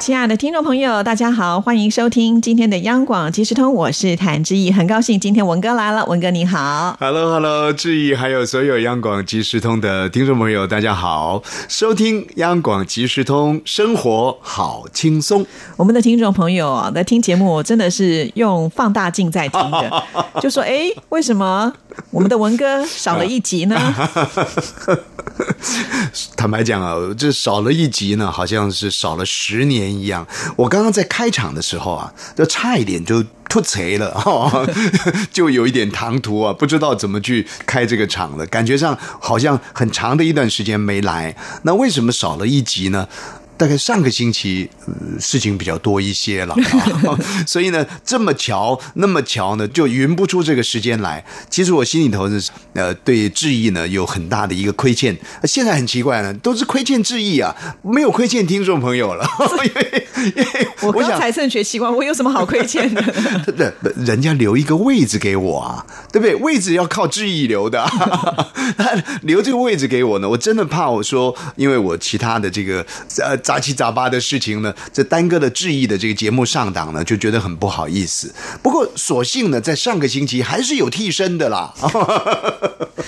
亲爱的听众朋友，大家好，欢迎收听今天的央广即时通，我是谭志毅，很高兴今天文哥来了，文哥你好，Hello Hello，志毅还有所有央广即时通的听众朋友，大家好，收听央广即时通，生活好轻松。我们的听众朋友啊，在听节目真的是用放大镜在听的，就说哎，为什么 我们的文哥少了一集呢？坦白讲啊，这少了一集呢，好像是少了十年一样。我刚刚在开场的时候啊，就差一点就吐贼了 哈，就有一点唐突啊，不知道怎么去开这个场了，感觉上好像很长的一段时间没来。那为什么少了一集呢？大概上个星期事情比较多一些了，所以呢，这么巧那么巧呢，就匀不出这个时间来。其实我心里头是呃对志毅呢有很大的一个亏欠。现在很奇怪呢，都是亏欠志毅啊，没有亏欠听众朋友了。我刚才正学习惯，我有什么好亏欠的？对，人家留一个位置给我啊，对不对？位置要靠志毅留的，留这个位置给我呢，我真的怕我说，因为我其他的这个呃。杂七杂八的事情呢，这耽搁了质疑的这个节目上档呢，就觉得很不好意思。不过，所幸呢，在上个星期还是有替身的啦。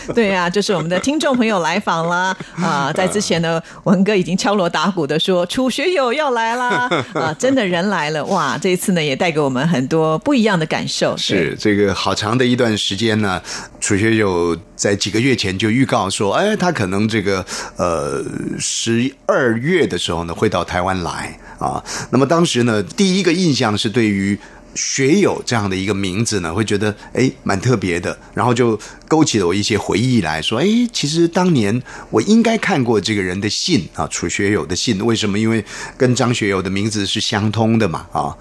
对呀，就是我们的听众朋友来访了啊！在之前呢，文哥已经敲锣打鼓的说楚学友要来啦啊！真的人来了哇！这一次呢，也带给我们很多不一样的感受。是这个好长的一段时间呢，楚学友在几个月前就预告说，哎，他可能这个呃十二月的时候呢。会到台湾来啊？那么当时呢，第一个印象是对于学友这样的一个名字呢，会觉得哎蛮特别的，然后就勾起了我一些回忆来说，哎，其实当年我应该看过这个人的信啊，楚学友的信。为什么？因为跟张学友的名字是相通的嘛啊。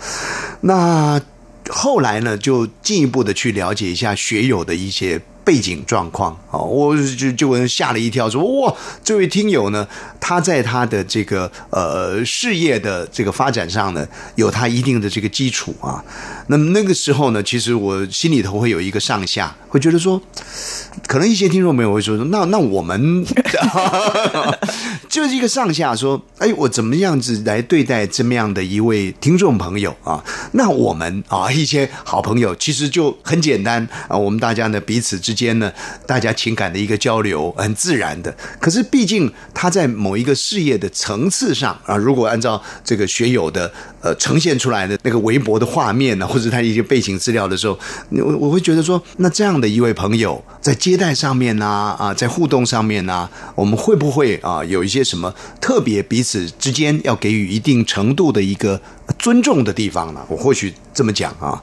那后来呢，就进一步的去了解一下学友的一些。背景状况啊，我就就吓了一跳，说哇，这位听友呢，他在他的这个呃事业的这个发展上呢，有他一定的这个基础啊。那么那个时候呢，其实我心里头会有一个上下，会觉得说，可能一些听众朋友会说，那那我们 就是一个上下，说，哎，我怎么样子来对待这么样的一位听众朋友啊？那我们啊，一些好朋友，其实就很简单啊，我们大家呢彼此之。之间呢，大家情感的一个交流很自然的。可是毕竟他在某一个事业的层次上啊，如果按照这个学友的呃呈现出来的那个微博的画面呢，或者他一些背景资料的时候，我我会觉得说，那这样的一位朋友在接待上面呢，啊，在互动上面呢，我们会不会啊有一些什么特别彼此之间要给予一定程度的一个？尊重的地方呢？我或许这么讲啊。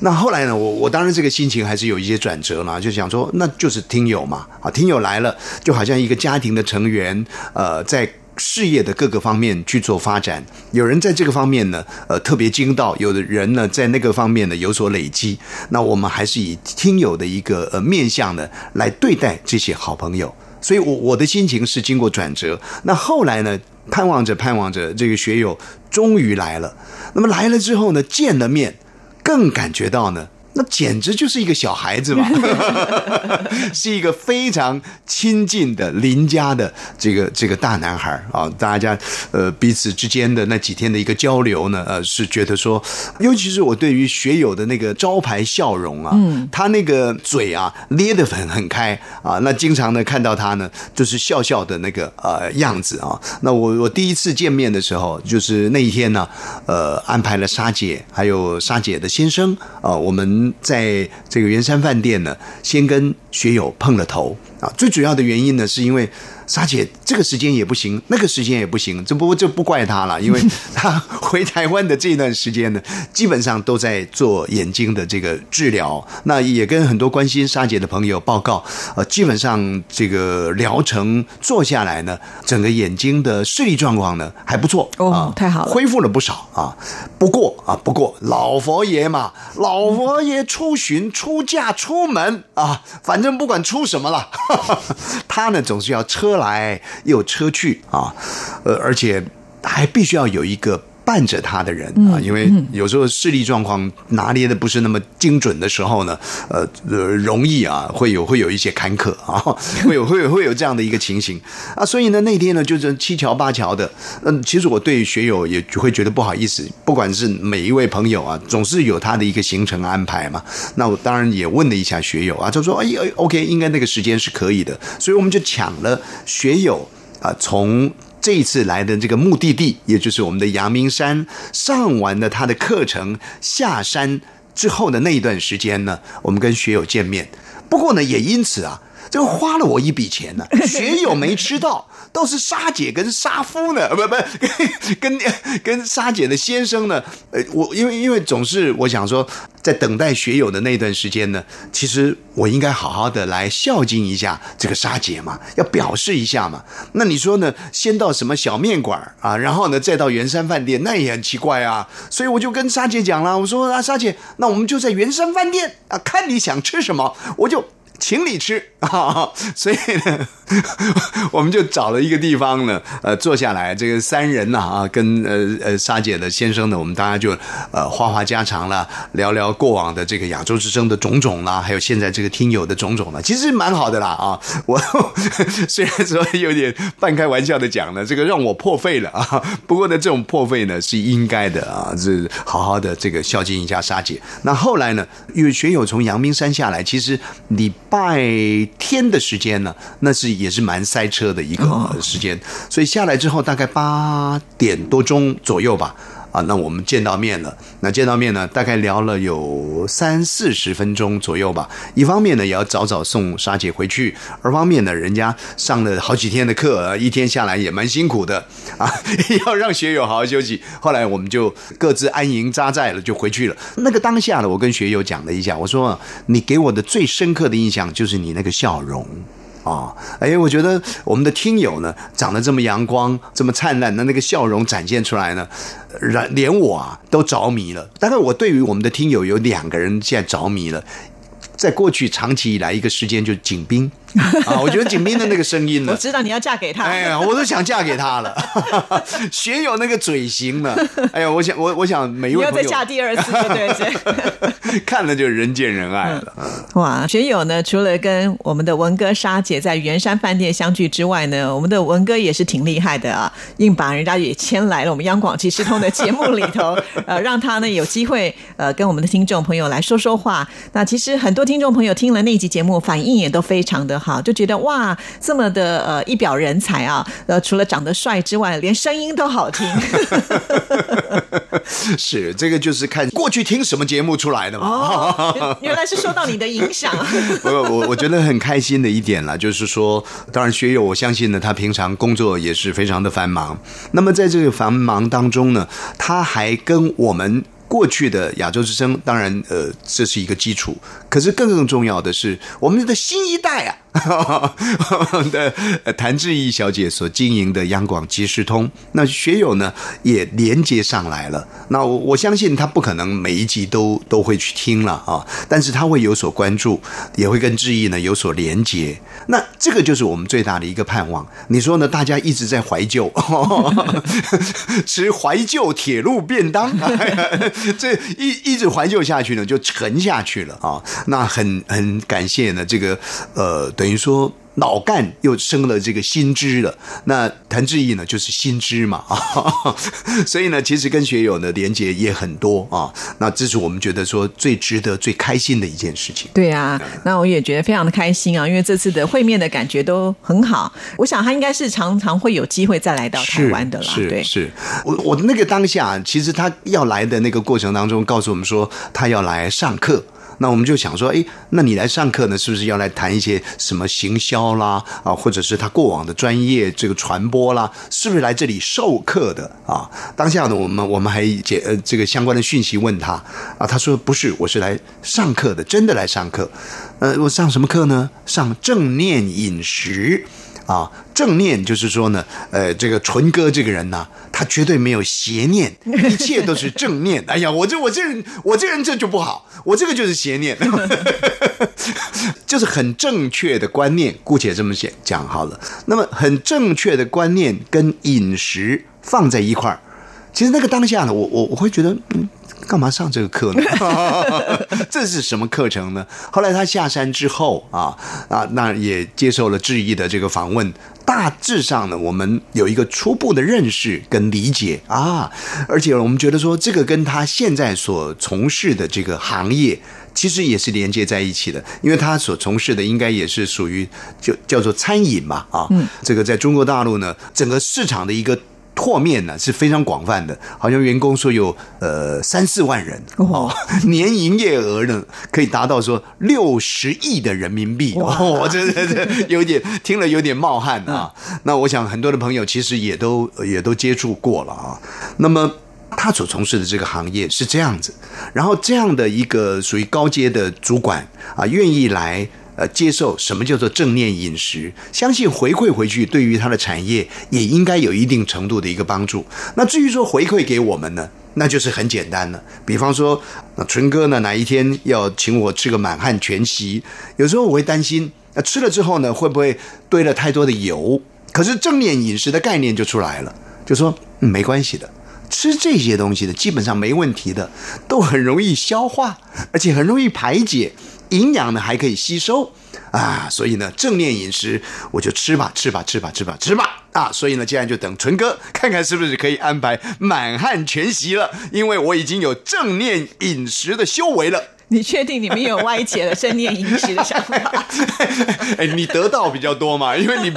那后来呢？我我当然这个心情还是有一些转折了，就想说，那就是听友嘛啊，听友来了，就好像一个家庭的成员，呃，在事业的各个方面去做发展。有人在这个方面呢，呃，特别精到；有的人呢，在那个方面呢有所累积。那我们还是以听友的一个呃面向呢来对待这些好朋友。所以，我我的心情是经过转折。那后来呢？盼望着，盼望着，这个学友终于来了。那么来了之后呢，见了面，更感觉到呢。那简直就是一个小孩子嘛，是一个非常亲近的邻家的这个这个大男孩啊！大家呃彼此之间的那几天的一个交流呢，呃是觉得说，尤其是我对于学友的那个招牌笑容啊，嗯，他那个嘴啊咧得很很开啊，那经常呢看到他呢就是笑笑的那个呃样子啊。那我我第一次见面的时候，就是那一天呢，呃安排了沙姐还有沙姐的先生啊，我们。在这个圆山饭店呢，先跟学友碰了头啊。最主要的原因呢，是因为。沙姐，这个时间也不行，那个时间也不行，这不这不怪他了，因为 他回台湾的这段时间呢，基本上都在做眼睛的这个治疗。那也跟很多关心沙姐的朋友报告，呃，基本上这个疗程做下来呢，整个眼睛的视力状况呢还不错哦，太好了，恢复了不少啊。不过啊，不过老佛爷嘛，老佛爷出巡、出嫁、出门啊，反正不管出什么了。他呢总是要车来又有车去啊，呃，而且还必须要有一个。伴着他的人啊，因为有时候视力状况拿捏的不是那么精准的时候呢，呃呃，容易啊会有会有一些坎坷啊，会有会有会有这样的一个情形。啊，所以呢那天呢就是七桥八桥的，嗯，其实我对学友也会觉得不好意思，不管是每一位朋友啊，总是有他的一个行程安排嘛，那我当然也问了一下学友啊，他说哎，OK，应该那个时间是可以的，所以我们就抢了学友啊从。这一次来的这个目的地，也就是我们的阳明山，上完了他的课程，下山之后的那一段时间呢，我们跟学友见面。不过呢，也因此啊，这个花了我一笔钱呢，学友没吃到。倒是沙姐跟沙夫呢，不不，跟跟跟沙姐的先生呢，呃，我因为因为总是我想说，在等待学友的那段时间呢，其实我应该好好的来孝敬一下这个沙姐嘛，要表示一下嘛。那你说呢？先到什么小面馆啊，然后呢再到圆山饭店，那也很奇怪啊。所以我就跟沙姐讲了，我说啊，沙姐，那我们就在圆山饭店啊，看你想吃什么，我就。请你吃 啊！所以呢，我们就找了一个地方呢，呃，坐下来，这个三人呢啊，跟呃呃沙姐的先生呢，我们大家就呃话话家常了，聊聊过往的这个亚洲之声的种种啦，还有现在这个听友的种种啦，其实蛮好的啦啊！我 虽然说有点半开玩笑的讲呢，这个让我破费了啊，不过呢，这种破费呢是应该的啊，是好好的这个孝敬一下沙姐。那后来呢，因为学友从阳明山下来，其实礼。拜天的时间呢，那是也是蛮塞车的一个时间，所以下来之后大概八点多钟左右吧。啊，那我们见到面了。那见到面呢，大概聊了有三四十分钟左右吧。一方面呢，也要早早送沙姐回去；二方面呢，人家上了好几天的课，一天下来也蛮辛苦的啊，要让学友好好休息。后来我们就各自安营扎寨了，就回去了。那个当下呢，我跟学友讲了一下，我说：“你给我的最深刻的印象就是你那个笑容。”啊，哎，我觉得我们的听友呢，长得这么阳光，这么灿烂，的那个笑容展现出来呢，然连我啊都着迷了。大概我对于我们的听友有两个人现在着迷了，在过去长期以来一个时间就是景斌。啊，我觉得景斌的那个声音呢，我知道你要嫁给他。哎呀，我都想嫁给他了。学友那个嘴型呢？哎呀，我想我我想每一位要再嫁第二次，对对？看了就人见人爱了。哇，学友呢，除了跟我们的文哥沙姐在圆山饭店相聚之外呢，我们的文哥也是挺厉害的啊，硬把人家也牵来了我们央广即时通的节目里头，呃，让他呢有机会呃跟我们的听众朋友来说说话。那其实很多听众朋友听了那集节目，反应也都非常的。好，就觉得哇，这么的呃一表人才啊，呃，除了长得帅之外，连声音都好听。是，这个就是看过去听什么节目出来的嘛。哦，原来是受到你的影响。我我我觉得很开心的一点了，就是说，当然学友，我相信呢，他平常工作也是非常的繁忙。那么在这个繁忙当中呢，他还跟我们。过去的亚洲之声，当然，呃，这是一个基础。可是更更重要的是，我们的新一代啊。的谭志毅小姐所经营的央广即时通，那学友呢也连接上来了。那我我相信他不可能每一集都都会去听了啊，但是他会有所关注，也会跟志毅呢有所连接。那这个就是我们最大的一个盼望。你说呢？大家一直在怀旧，吃怀旧铁路便当，这一一直怀旧下去呢，就沉下去了啊。那很很感谢呢，这个呃。等于说。脑干又生了这个新枝了，那谭志毅呢就是新枝嘛啊，所以呢其实跟学友的连接也很多啊，那这是我们觉得说最值得、最开心的一件事情。对啊，那我也觉得非常的开心啊，因为这次的会面的感觉都很好。我想他应该是常常会有机会再来到台湾的啦。是是，我我那个当下，其实他要来的那个过程当中，告诉我们说他要来上课。那我们就想说，哎，那你来上课呢，是不是要来谈一些什么行销啦，啊，或者是他过往的专业这个传播啦，是不是来这里授课的啊？当下呢，我们我们还解呃这个相关的讯息问他啊，他说不是，我是来上课的，真的来上课。呃，我上什么课呢？上正念饮食。啊，正念就是说呢，呃，这个纯哥这个人呢，他绝对没有邪念，一切都是正念。哎呀，我这我这人我这人这就不好，我这个就是邪念，就是很正确的观念，姑且这么讲讲好了。那么很正确的观念跟饮食放在一块儿，其实那个当下呢，我我我会觉得，嗯。干嘛上这个课呢？这是什么课程呢？后来他下山之后啊啊，那也接受了质疑的这个访问。大致上呢，我们有一个初步的认识跟理解啊，而且我们觉得说，这个跟他现在所从事的这个行业，其实也是连接在一起的，因为他所从事的应该也是属于就叫做餐饮嘛啊。嗯，这个在中国大陆呢，整个市场的一个。拓面呢是非常广泛的，好像员工说有呃三四万人哦，年营业额呢可以达到说六十亿的人民币哦，这这这有点听了有点冒汗啊。那我想很多的朋友其实也都也都接触过了啊。那么他所从事的这个行业是这样子，然后这样的一个属于高阶的主管啊，愿意来。呃，接受什么叫做正念饮食？相信回馈回去，对于他的产业也应该有一定程度的一个帮助。那至于说回馈给我们呢，那就是很简单了。比方说，那纯哥呢，哪一天要请我吃个满汉全席？有时候我会担心，那吃了之后呢，会不会堆了太多的油？可是正念饮食的概念就出来了，就说没关系的，吃这些东西的基本上没问题的，都很容易消化，而且很容易排解。营养呢还可以吸收啊，所以呢正念饮食我就吃吧吃吧吃吧吃吧吃吧啊，所以呢现在就等纯哥看看是不是可以安排满汉全席了，因为我已经有正念饮食的修为了。你确定你们有歪解了正念饮食的想法？哎，你得到比较多嘛，因为你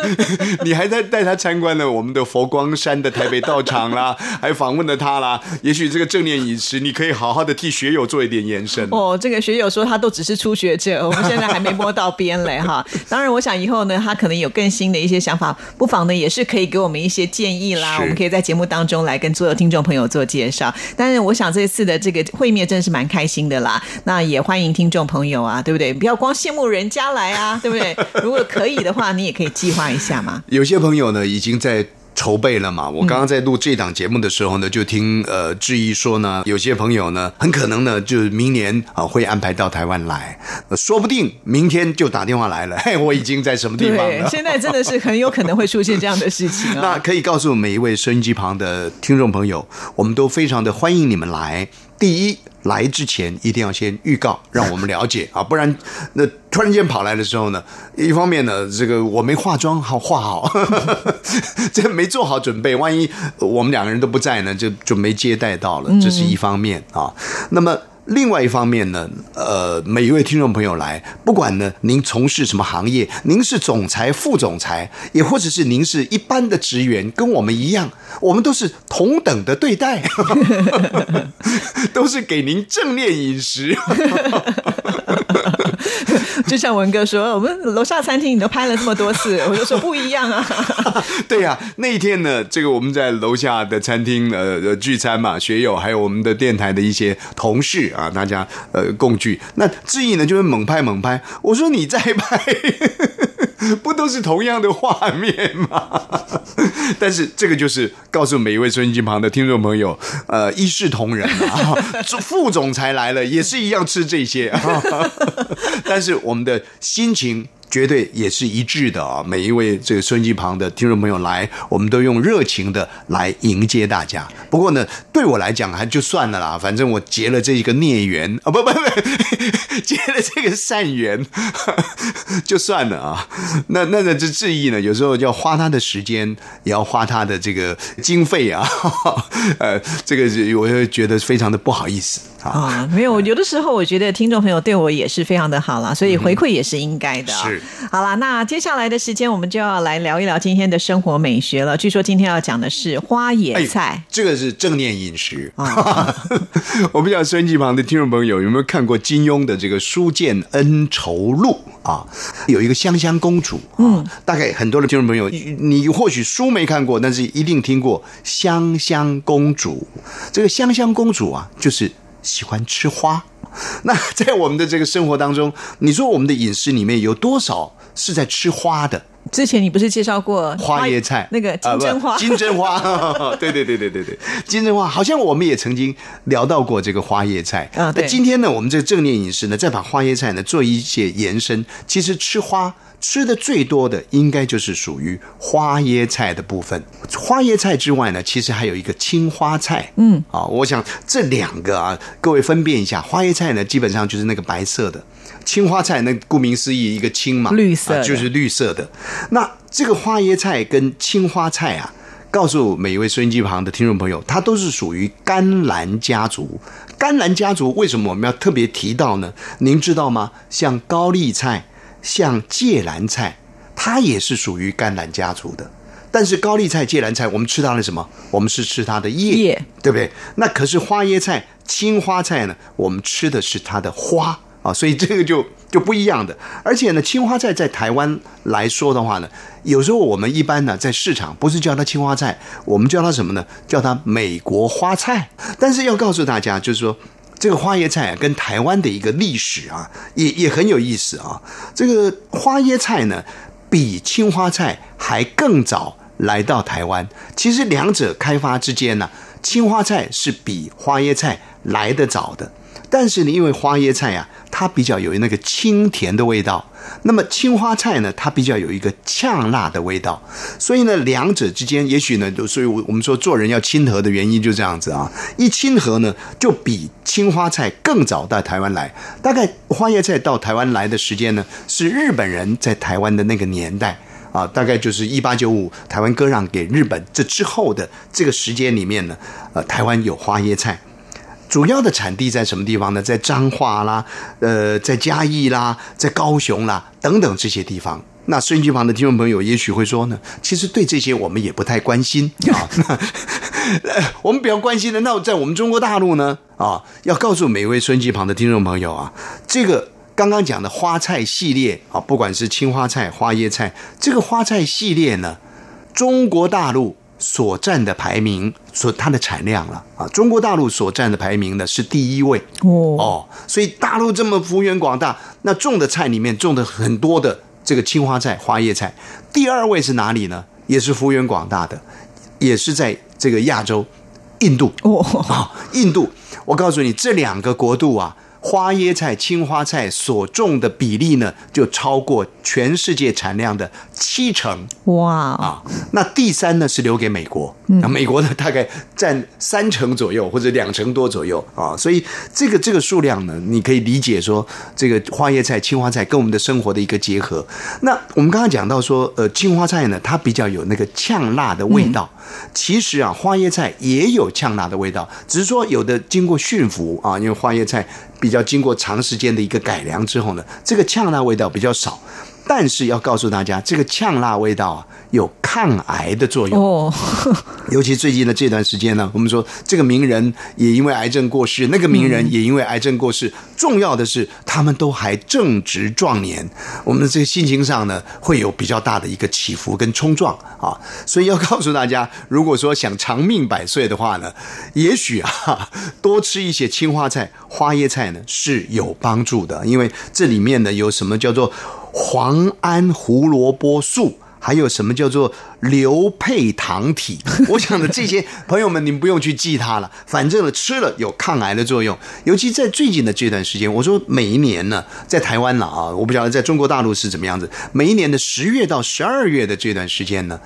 你还在带他参观了我们的佛光山的台北道场啦，还访问了他啦。也许这个正念饮食，你可以好好的替学友做一点延伸。哦，这个学友说他都只是初学者，我们现在还没摸到边嘞哈。当然，我想以后呢，他可能有更新的一些想法，不妨呢也是可以给我们一些建议啦。我们可以在节目当中来跟所有听众朋友做介绍。但是，我想这次的这个会面真的是蛮开心的啦。那也欢迎听众朋友啊，对不对？不要光羡慕人家来啊，对不对？如果可以的话，你也可以计划一下嘛。有些朋友呢，已经在筹备了嘛。我刚刚在录这档节目的时候呢，就听呃质疑说呢，有些朋友呢，很可能呢，就是明年啊会安排到台湾来，说不定明天就打电话来了。嘿，我已经在什么地方了？现在真的是很有可能会出现这样的事情啊。那可以告诉每一位收音机旁的听众朋友，我们都非常的欢迎你们来。第一。来之前一定要先预告，让我们了解 啊，不然那突然间跑来的时候呢，一方面呢，这个我没化妆好化好，这没做好准备，万一我们两个人都不在呢，就就没接待到了，这是一方面啊。那么。另外一方面呢，呃，每一位听众朋友来，不管呢您从事什么行业，您是总裁、副总裁，也或者是您是一般的职员，跟我们一样，我们都是同等的对待，都是给您正念饮食。就像文哥说，我们楼下餐厅你都拍了这么多次，我就说不一样啊。对呀，那一天呢，这个我们在楼下的餐厅呃聚餐嘛，学友还有我们的电台的一些同事啊，大家呃共聚。那志毅呢就是猛拍猛拍，我说你在拍。不都是同样的画面吗？但是这个就是告诉每一位收音机旁的听众朋友，呃，一视同仁啊。副总裁来了也是一样吃这些，但是我们的心情。绝对也是一致的啊！每一位这个收音机旁的听众朋友来，我们都用热情的来迎接大家。不过呢，对我来讲还就算了啦，反正我结了这一个孽缘啊，不不不，结了这个善缘 就算了啊。那那那这质疑呢，有时候要花他的时间，也要花他的这个经费啊。呃，这个我会觉得非常的不好意思啊。没有，有的时候我觉得听众朋友对我也是非常的好啦，所以回馈也是应该的。是。好了，那接下来的时间我们就要来聊一聊今天的生活美学了。据说今天要讲的是花野菜，这个是正念饮食啊。我不知道收音机旁的听众朋友有没有看过金庸的这个《书剑恩仇录》啊？有一个香香公主，嗯，大概很多的听众朋友，你或许书没看过，但是一定听过香香公主。这个香香公主啊，就是喜欢吃花。那在我们的这个生活当中，你说我们的饮食里面有多少是在吃花的。之前你不是介绍过花椰菜那个金针花？啊金针花，对对对对对对，金针花好像我们也曾经聊到过这个花椰菜啊对那今天呢，我们这个正念饮食呢，再把花椰菜呢做一些延伸。其实吃花吃的最多的，应该就是属于花椰菜的部分。花椰菜之外呢，其实还有一个青花菜。嗯，啊，我想这两个啊，各位分辨一下，花椰菜呢，基本上就是那个白色的。青花菜那顾名思义，一个青嘛，绿色啊就是绿色的。那这个花椰菜跟青花菜啊，告诉每一位收音机旁的听众朋友，它都是属于甘蓝家族。甘蓝家族为什么我们要特别提到呢？您知道吗？像高丽菜、像芥蓝菜，它也是属于甘蓝家族的。但是高丽菜、芥蓝菜，我们吃它的什么？我们是吃它的叶，叶对不对？那可是花椰菜、青花菜呢？我们吃的是它的花啊，所以这个就就不一样的。而且呢，青花菜在台湾来说的话呢，有时候我们一般呢在市场不是叫它青花菜，我们叫它什么呢？叫它美国花菜。但是要告诉大家，就是说。这个花椰菜啊，跟台湾的一个历史啊，也也很有意思啊。这个花椰菜呢，比青花菜还更早来到台湾。其实两者开发之间呢、青花菜是比花椰菜来得早的。但是呢，因为花椰菜啊，它比较有那个清甜的味道，那么青花菜呢，它比较有一个呛辣的味道，所以呢，两者之间也许呢，所以我我们说做人要亲和的原因就这样子啊，一亲和呢，就比青花菜更早到台湾来。大概花椰菜到台湾来的时间呢，是日本人在台湾的那个年代。啊，大概就是一八九五台湾割让给日本这之后的这个时间里面呢，呃，台湾有花椰菜。主要的产地在什么地方呢？在彰化啦，呃，在嘉义啦，在高雄啦等等这些地方。那收音机旁的听众朋友也许会说呢，其实对这些我们也不太关心 啊。呃 我们比较关心的，那在我们中国大陆呢啊，要告诉每一位收音机旁的听众朋友啊，这个刚刚讲的花菜系列啊，不管是青花菜、花椰菜，这个花菜系列呢，中国大陆所占的排名，所它的产量了啊，中国大陆所占的排名呢是第一位哦，哦，所以大陆这么幅员广大，那种的菜里面种的很多的这个青花菜、花叶菜，第二位是哪里呢？也是幅员广大的，也是在这个亚洲，印度哦，啊、印度。我告诉你，这两个国度啊，花椰菜、青花菜所种的比例呢，就超过全世界产量的七成。哇，啊，那第三呢是留给美国，那美国呢大概占三成左右或者两成多左右啊，所以这个这个数量呢，你可以理解说这个花椰菜、青花菜跟我们的生活的一个结合。那我们刚刚讲到说，呃，青花菜呢，它比较有那个呛辣的味道，其实啊，花椰菜也有呛辣的味道，只是说有的经过驯服啊，因为花椰菜比要经过长时间的一个改良之后呢，这个呛辣味道比较少。但是要告诉大家，这个呛辣味道啊，有抗癌的作用。哦，尤其最近的这段时间呢，我们说这个名人也因为癌症过世，那个名人也因为癌症过世。重要的是，他们都还正值壮年，我们的这个心情上呢，会有比较大的一个起伏跟冲撞啊。所以要告诉大家，如果说想长命百岁的话呢，也许啊，多吃一些青花菜、花椰菜呢是有帮助的，因为这里面呢有什么叫做磺胺胡萝卜素。还有什么叫做硫配糖体？我想的这些朋友们，你们不用去记它了，反正呢吃了有抗癌的作用。尤其在最近的这段时间，我说每一年呢，在台湾了啊，我不晓得在中国大陆是怎么样子。每一年的十月到十二月的这段时间呢，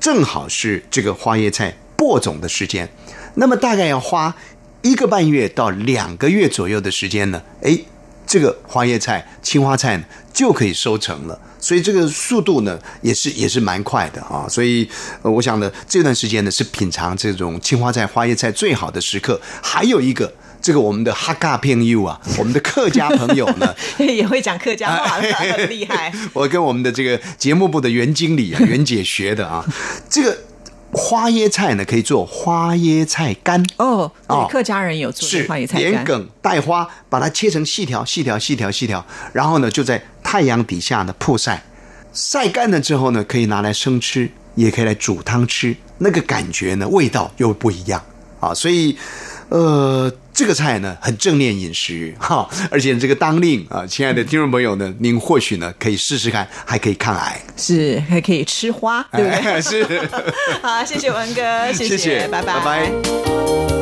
正好是这个花椰菜播种的时间，那么大概要花一个半月到两个月左右的时间呢，诶，这个花椰菜、青花菜呢就可以收成了。所以这个速度呢，也是也是蛮快的啊。所以、呃、我想呢，这段时间呢是品尝这种青花菜、花椰菜最好的时刻。还有一个，这个我们的哈嘎朋友啊，我们的客家朋友呢，也会讲客家话了，很厉害。我跟我们的这个节目部的袁经理啊，袁姐学的啊，这个花椰菜呢可以做花椰菜干。哦，哦对，客家人有做花椰菜干，连梗带花，把它切成细条、细条、细条、细条，然后呢，就在太阳底下呢曝晒，晒干了之后呢，可以拿来生吃，也可以来煮汤吃，那个感觉呢，味道又不一样啊。所以呃，这个菜呢很正念饮食哈，而且这个当令啊，亲爱的听众朋友呢，您或许呢可以试试看，还可以抗癌，是还可以吃花，对不对？哎 是，好，谢谢文哥，谢谢谢拜。拜拜